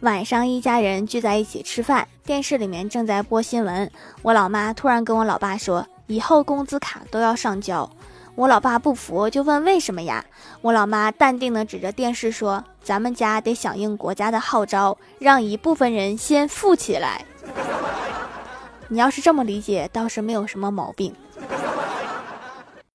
晚上一家人聚在一起吃饭电视里面正在播新闻。我老妈突然跟我老爸说以后工资卡都要上交。我老爸不服就问为什么呀？我老妈淡定的指着电视说咱们家得响应国家的号召让一部分人先富起来。你要是这么理解倒是没有什么毛病。